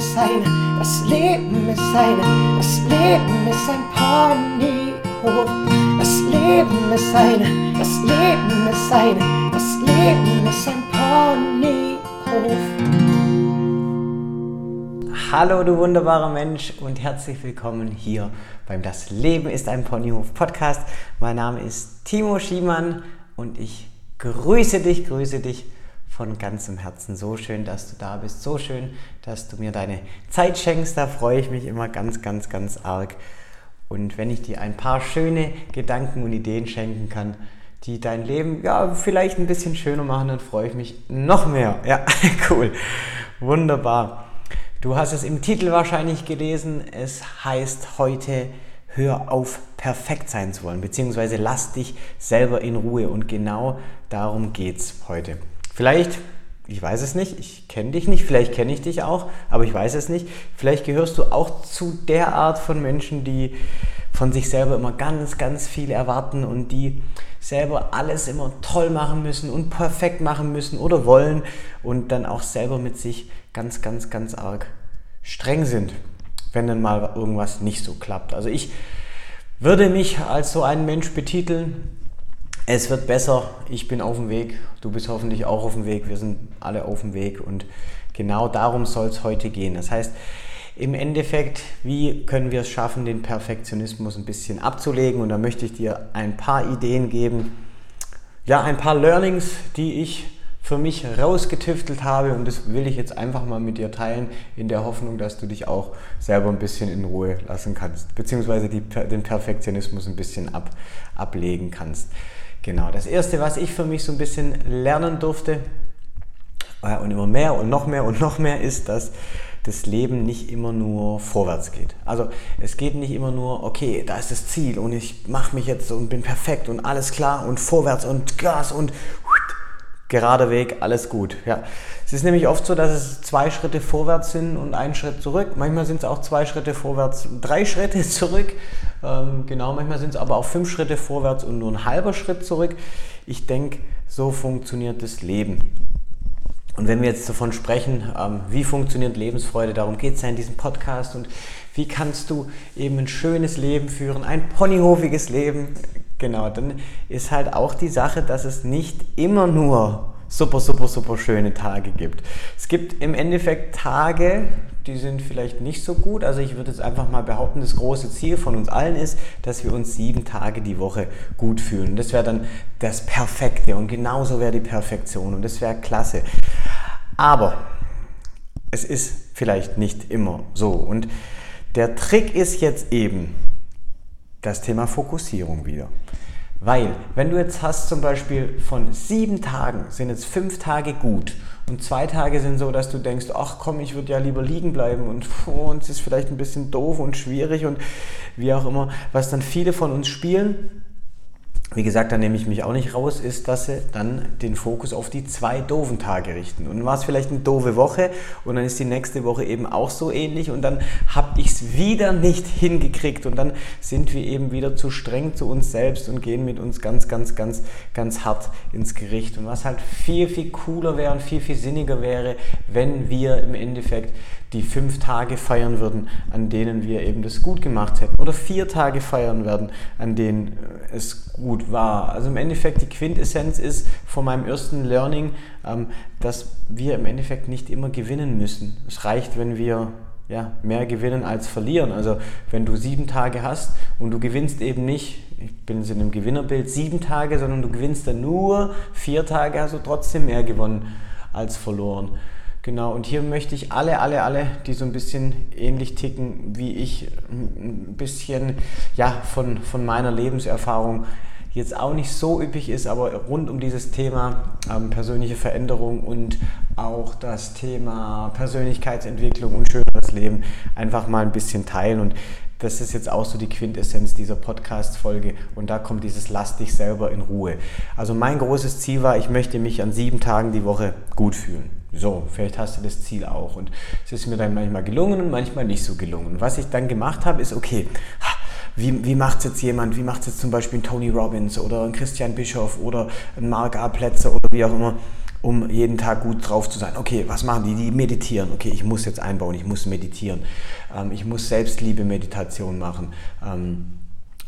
ist eine, das Leben ist eine, das Leben ist ein Ponyhof. Das Leben ist eine, das Leben ist eine, das Leben ist ein Ponyhof. Hallo du wunderbarer Mensch und herzlich willkommen hier beim Das Leben ist ein Ponyhof Podcast. Mein Name ist Timo Schiemann und ich grüße dich, grüße dich von ganzem Herzen. So schön, dass du da bist. So schön, dass du mir deine Zeit schenkst. Da freue ich mich immer ganz, ganz, ganz arg. Und wenn ich dir ein paar schöne Gedanken und Ideen schenken kann, die dein Leben ja vielleicht ein bisschen schöner machen, dann freue ich mich noch mehr. Ja, cool. Wunderbar. Du hast es im Titel wahrscheinlich gelesen. Es heißt heute hör auf, perfekt sein zu wollen, beziehungsweise lass dich selber in Ruhe. Und genau darum geht es heute. Vielleicht, ich weiß es nicht, ich kenne dich nicht, vielleicht kenne ich dich auch, aber ich weiß es nicht. Vielleicht gehörst du auch zu der Art von Menschen, die von sich selber immer ganz, ganz viel erwarten und die selber alles immer toll machen müssen und perfekt machen müssen oder wollen und dann auch selber mit sich ganz, ganz, ganz arg streng sind, wenn dann mal irgendwas nicht so klappt. Also ich würde mich als so ein Mensch betiteln, es wird besser, ich bin auf dem Weg, du bist hoffentlich auch auf dem Weg, wir sind alle auf dem Weg und genau darum soll es heute gehen. Das heißt, im Endeffekt, wie können wir es schaffen, den Perfektionismus ein bisschen abzulegen? Und da möchte ich dir ein paar Ideen geben, ja, ein paar Learnings, die ich für mich rausgetüftelt habe und das will ich jetzt einfach mal mit dir teilen, in der Hoffnung, dass du dich auch selber ein bisschen in Ruhe lassen kannst, beziehungsweise die, den Perfektionismus ein bisschen ab, ablegen kannst. Genau, das Erste, was ich für mich so ein bisschen lernen durfte äh, und immer mehr und noch mehr und noch mehr ist, dass das Leben nicht immer nur vorwärts geht. Also es geht nicht immer nur, okay, da ist das Ziel und ich mache mich jetzt und bin perfekt und alles klar und vorwärts und Gas und gerader Weg, alles gut. Ja. Es ist nämlich oft so, dass es zwei Schritte vorwärts sind und ein Schritt zurück. Manchmal sind es auch zwei Schritte vorwärts, drei Schritte zurück. Ähm, genau, manchmal sind es aber auch fünf Schritte vorwärts und nur ein halber Schritt zurück. Ich denke, so funktioniert das Leben. Und wenn wir jetzt davon sprechen, ähm, wie funktioniert Lebensfreude, darum geht es ja in diesem Podcast und wie kannst du eben ein schönes Leben führen, ein ponyhofiges Leben, genau, dann ist halt auch die Sache, dass es nicht immer nur super, super, super schöne Tage gibt. Es gibt im Endeffekt Tage, die sind vielleicht nicht so gut. Also ich würde jetzt einfach mal behaupten, das große Ziel von uns allen ist, dass wir uns sieben Tage die Woche gut fühlen. Das wäre dann das Perfekte und genauso wäre die Perfektion und das wäre klasse. Aber es ist vielleicht nicht immer so. Und der Trick ist jetzt eben das Thema Fokussierung wieder. Weil, wenn du jetzt hast zum Beispiel von sieben Tagen sind jetzt fünf Tage gut und zwei Tage sind so, dass du denkst, ach komm, ich würde ja lieber liegen bleiben und oh, es ist vielleicht ein bisschen doof und schwierig und wie auch immer, was dann viele von uns spielen, wie gesagt, da nehme ich mich auch nicht raus, ist, dass sie dann den Fokus auf die zwei doofen Tage richten. Und dann war es vielleicht eine doofe Woche und dann ist die nächste Woche eben auch so ähnlich und dann habe ich es wieder nicht hingekriegt und dann sind wir eben wieder zu streng zu uns selbst und gehen mit uns ganz, ganz, ganz, ganz hart ins Gericht. Und was halt viel, viel cooler wäre und viel, viel sinniger wäre, wenn wir im Endeffekt die fünf Tage feiern würden, an denen wir eben das gut gemacht hätten. Oder vier Tage feiern werden, an denen äh, es gut war. Also im Endeffekt die Quintessenz ist von meinem ersten Learning, ähm, dass wir im Endeffekt nicht immer gewinnen müssen. Es reicht, wenn wir ja, mehr gewinnen als verlieren. Also wenn du sieben Tage hast und du gewinnst eben nicht, ich bin jetzt in einem Gewinnerbild, sieben Tage, sondern du gewinnst dann nur vier Tage, hast du trotzdem mehr gewonnen als verloren. Genau, und hier möchte ich alle, alle, alle, die so ein bisschen ähnlich ticken wie ich, ein bisschen ja, von, von meiner Lebenserfahrung jetzt auch nicht so üppig ist, aber rund um dieses Thema ähm, persönliche Veränderung und auch das Thema Persönlichkeitsentwicklung und schöneres Leben einfach mal ein bisschen teilen. Und das ist jetzt auch so die Quintessenz dieser Podcast-Folge und da kommt dieses Lass dich selber in Ruhe. Also mein großes Ziel war, ich möchte mich an sieben Tagen die Woche gut fühlen. So, vielleicht hast du das Ziel auch. Und es ist mir dann manchmal gelungen und manchmal nicht so gelungen. was ich dann gemacht habe, ist, okay, wie, wie macht es jetzt jemand? Wie macht es jetzt zum Beispiel ein Tony Robbins oder ein Christian Bischoff oder ein Mark A. Plätzer oder wie auch immer? um jeden Tag gut drauf zu sein. Okay, was machen die? Die meditieren. Okay, ich muss jetzt einbauen, ich muss meditieren. Ähm, ich muss Selbstliebe-Meditation machen. Ähm,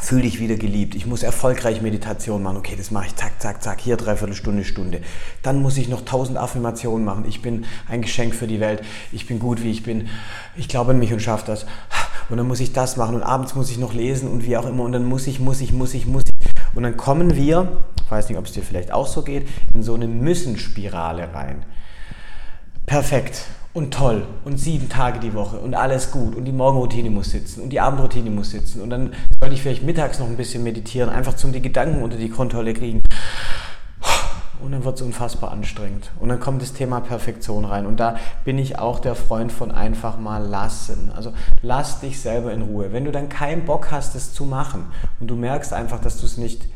Fühl dich wieder geliebt. Ich muss erfolgreich Meditation machen. Okay, das mache ich zack, zack, zack. Hier dreiviertel Stunde, Stunde. Dann muss ich noch tausend Affirmationen machen. Ich bin ein Geschenk für die Welt. Ich bin gut, wie ich bin. Ich glaube an mich und schaffe das. Und dann muss ich das machen und abends muss ich noch lesen und wie auch immer. Und dann muss ich, muss ich, muss ich, muss ich. Und dann kommen wir, ich weiß nicht, ob es dir vielleicht auch so geht, in so eine Müssen-Spirale rein. Perfekt und toll und sieben Tage die Woche und alles gut und die Morgenroutine muss sitzen und die Abendroutine muss sitzen und dann sollte ich vielleicht mittags noch ein bisschen meditieren, einfach zum die Gedanken unter die Kontrolle kriegen. Und dann wird es unfassbar anstrengend. Und dann kommt das Thema Perfektion rein. Und da bin ich auch der Freund von einfach mal lassen. Also lass dich selber in Ruhe. Wenn du dann keinen Bock hast, es zu machen und du merkst einfach, dass du es nicht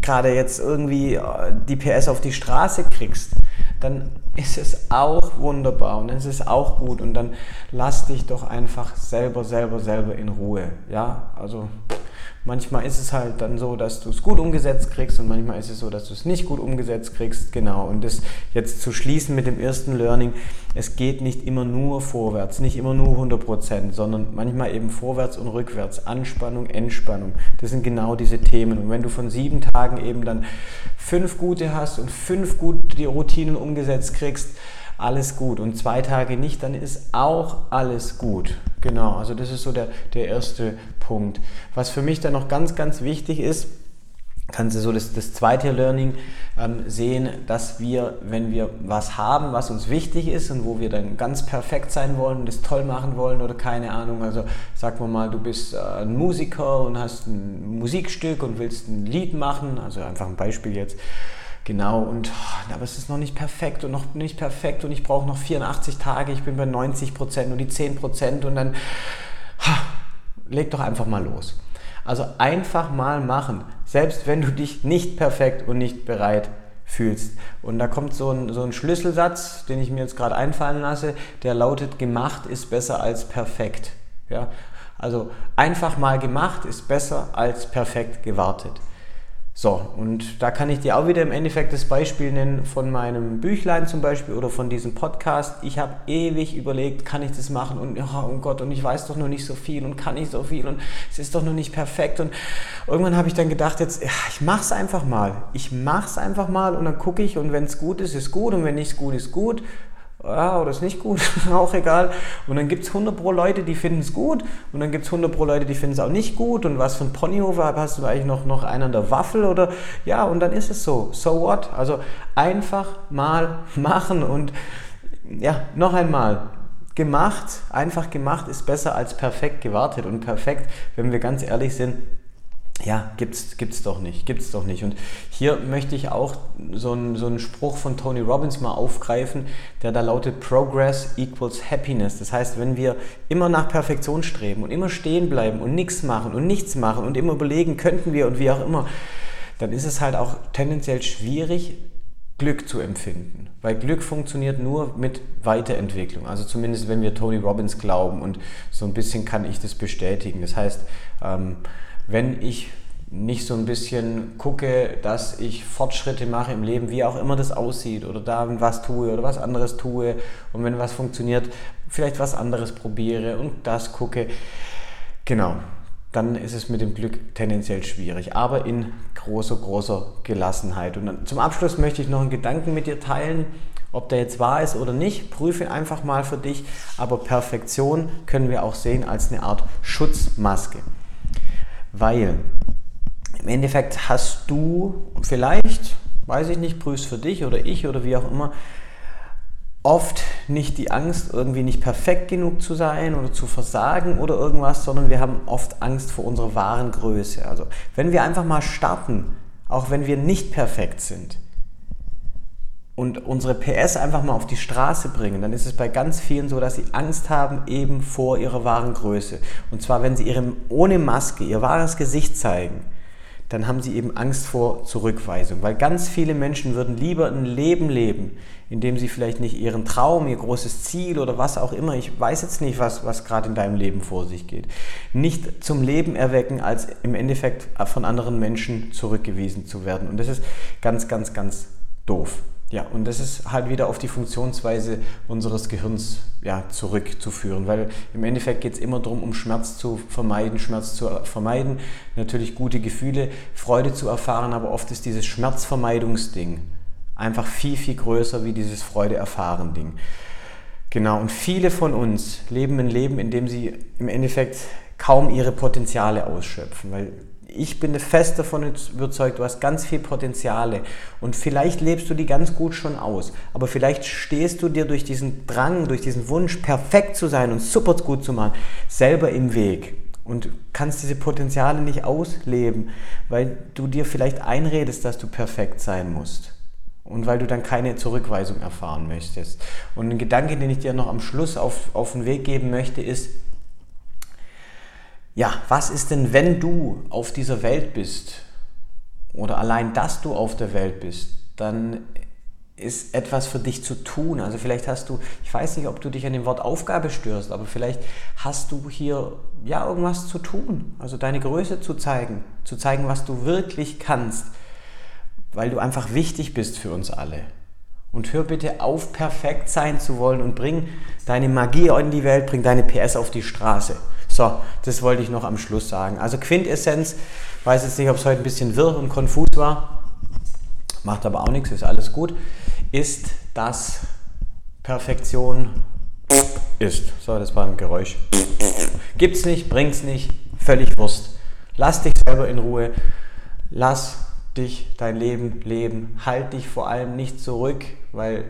gerade jetzt irgendwie äh, die PS auf die Straße kriegst, dann ist es auch wunderbar und es ist auch gut und dann lass dich doch einfach selber, selber, selber in Ruhe. Ja, also Manchmal ist es halt dann so, dass du es gut umgesetzt kriegst und manchmal ist es so, dass du es nicht gut umgesetzt kriegst. Genau. Und das jetzt zu schließen mit dem ersten Learning, es geht nicht immer nur vorwärts, nicht immer nur 100 Prozent, sondern manchmal eben vorwärts und rückwärts, Anspannung, Entspannung. Das sind genau diese Themen. Und wenn du von sieben Tagen eben dann fünf gute hast und fünf gute Routinen umgesetzt kriegst, alles gut. Und zwei Tage nicht, dann ist auch alles gut. Genau, also das ist so der, der erste Punkt. Was für mich dann noch ganz, ganz wichtig ist, kannst du so das, das zweite Learning ähm, sehen, dass wir, wenn wir was haben, was uns wichtig ist und wo wir dann ganz perfekt sein wollen und das toll machen wollen oder keine Ahnung, also sagen wir mal, du bist äh, ein Musiker und hast ein Musikstück und willst ein Lied machen, also einfach ein Beispiel jetzt, Genau, und oh, aber es ist noch nicht perfekt und noch nicht perfekt und ich brauche noch 84 Tage, ich bin bei 90 Prozent und die 10 Prozent und dann ha, leg doch einfach mal los. Also einfach mal machen, selbst wenn du dich nicht perfekt und nicht bereit fühlst. Und da kommt so ein, so ein Schlüsselsatz, den ich mir jetzt gerade einfallen lasse, der lautet, gemacht ist besser als perfekt. Ja? Also einfach mal gemacht ist besser als perfekt gewartet. So, und da kann ich dir auch wieder im Endeffekt das Beispiel nennen von meinem Büchlein zum Beispiel oder von diesem Podcast. Ich habe ewig überlegt, kann ich das machen und oh, oh Gott, und ich weiß doch noch nicht so viel und kann nicht so viel und es ist doch noch nicht perfekt. Und irgendwann habe ich dann gedacht, jetzt, ja, ich mache es einfach mal. Ich mache es einfach mal und dann gucke ich und wenn es gut ist, ist gut und wenn nicht gut ist, gut ja, oder ist nicht gut, auch egal. Und dann gibt es 100 pro Leute, die finden es gut und dann gibt es 100 pro Leute, die finden es auch nicht gut und was für ein Ponyhofer hast du eigentlich noch, noch einen an der Waffel oder ja, und dann ist es so. So what? Also einfach mal machen und ja, noch einmal. Gemacht, einfach gemacht ist besser als perfekt gewartet und perfekt, wenn wir ganz ehrlich sind, ja, gibt's, gibt's doch nicht, gibt's doch nicht. Und hier möchte ich auch so einen, so einen Spruch von Tony Robbins mal aufgreifen, der da lautet, Progress equals Happiness. Das heißt, wenn wir immer nach Perfektion streben und immer stehen bleiben und nichts machen und nichts machen und immer überlegen, könnten wir und wie auch immer, dann ist es halt auch tendenziell schwierig, Glück zu empfinden. Weil Glück funktioniert nur mit Weiterentwicklung. Also zumindest wenn wir Tony Robbins glauben und so ein bisschen kann ich das bestätigen. Das heißt, ähm, wenn ich nicht so ein bisschen gucke, dass ich Fortschritte mache im Leben, wie auch immer das aussieht, oder da was tue oder was anderes tue und wenn was funktioniert, vielleicht was anderes probiere und das gucke. Genau, dann ist es mit dem Glück tendenziell schwierig, aber in großer, großer Gelassenheit. Und dann, zum Abschluss möchte ich noch einen Gedanken mit dir teilen. Ob der jetzt wahr ist oder nicht, prüfe einfach mal für dich. Aber Perfektion können wir auch sehen als eine Art Schutzmaske. Weil im Endeffekt hast du vielleicht, weiß ich nicht, prüfst für dich oder ich oder wie auch immer, oft nicht die Angst, irgendwie nicht perfekt genug zu sein oder zu versagen oder irgendwas, sondern wir haben oft Angst vor unserer wahren Größe. Also wenn wir einfach mal starten, auch wenn wir nicht perfekt sind, und unsere PS einfach mal auf die Straße bringen, dann ist es bei ganz vielen so, dass sie Angst haben eben vor ihrer wahren Größe. Und zwar, wenn sie ihre, ohne Maske ihr wahres Gesicht zeigen, dann haben sie eben Angst vor Zurückweisung. Weil ganz viele Menschen würden lieber ein Leben leben, in dem sie vielleicht nicht ihren Traum, ihr großes Ziel oder was auch immer, ich weiß jetzt nicht, was, was gerade in deinem Leben vor sich geht, nicht zum Leben erwecken, als im Endeffekt von anderen Menschen zurückgewiesen zu werden. Und das ist ganz, ganz, ganz doof. Ja, und das ist halt wieder auf die Funktionsweise unseres Gehirns ja, zurückzuführen, weil im Endeffekt geht es immer darum, um Schmerz zu vermeiden, Schmerz zu vermeiden, natürlich gute Gefühle, Freude zu erfahren, aber oft ist dieses Schmerzvermeidungsding einfach viel, viel größer wie dieses Freude erfahren Ding. Genau, und viele von uns leben ein Leben, in dem sie im Endeffekt kaum ihre Potenziale ausschöpfen, weil ich bin fest davon überzeugt, du hast ganz viel Potenziale und vielleicht lebst du die ganz gut schon aus, aber vielleicht stehst du dir durch diesen Drang, durch diesen Wunsch, perfekt zu sein und super gut zu machen, selber im Weg und kannst diese Potenziale nicht ausleben, weil du dir vielleicht einredest, dass du perfekt sein musst und weil du dann keine Zurückweisung erfahren möchtest. Und ein Gedanke, den ich dir noch am Schluss auf, auf den Weg geben möchte, ist, ja, was ist denn, wenn du auf dieser Welt bist oder allein, dass du auf der Welt bist, dann ist etwas für dich zu tun. Also vielleicht hast du, ich weiß nicht, ob du dich an dem Wort Aufgabe störst, aber vielleicht hast du hier ja irgendwas zu tun. Also deine Größe zu zeigen, zu zeigen, was du wirklich kannst, weil du einfach wichtig bist für uns alle. Und hör bitte auf, perfekt sein zu wollen und bring deine Magie in die Welt, bring deine PS auf die Straße. So, das wollte ich noch am Schluss sagen. Also Quintessenz, weiß jetzt nicht, ob es heute ein bisschen wirr und konfus war, macht aber auch nichts, ist alles gut, ist, dass Perfektion ist. So, das war ein Geräusch. Gibt's nicht, bringt's nicht, völlig Wurst. Lass dich selber in Ruhe. Lass dich dein Leben leben. Halt dich vor allem nicht zurück, weil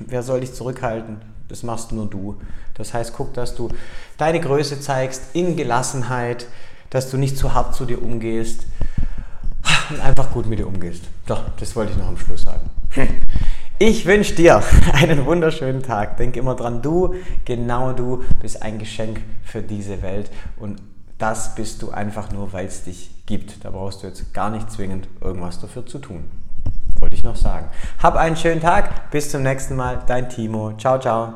wer soll dich zurückhalten? Das machst nur du. Das heißt, guck, dass du deine Größe zeigst in Gelassenheit, dass du nicht zu hart zu dir umgehst und einfach gut mit dir umgehst. Doch, das wollte ich noch am Schluss sagen. Ich wünsche dir einen wunderschönen Tag. Denk immer dran, du, genau du, bist ein Geschenk für diese Welt und das bist du einfach nur, weil es dich gibt. Da brauchst du jetzt gar nicht zwingend irgendwas dafür zu tun. Wollte ich noch sagen. Hab einen schönen Tag. Bis zum nächsten Mal. Dein Timo. Ciao, ciao.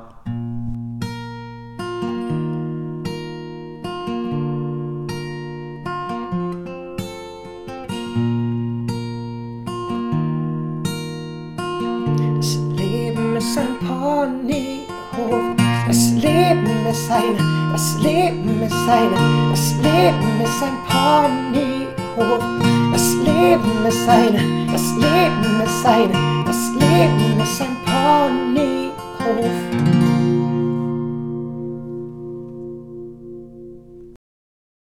Das Leben ist ein Ponyhof. Das Leben ist eine, das Leben ist eine, das Leben ist ein Ponyhof. Leben ist eine, das Leben ist eine, das Leben ist ein Ponyhof.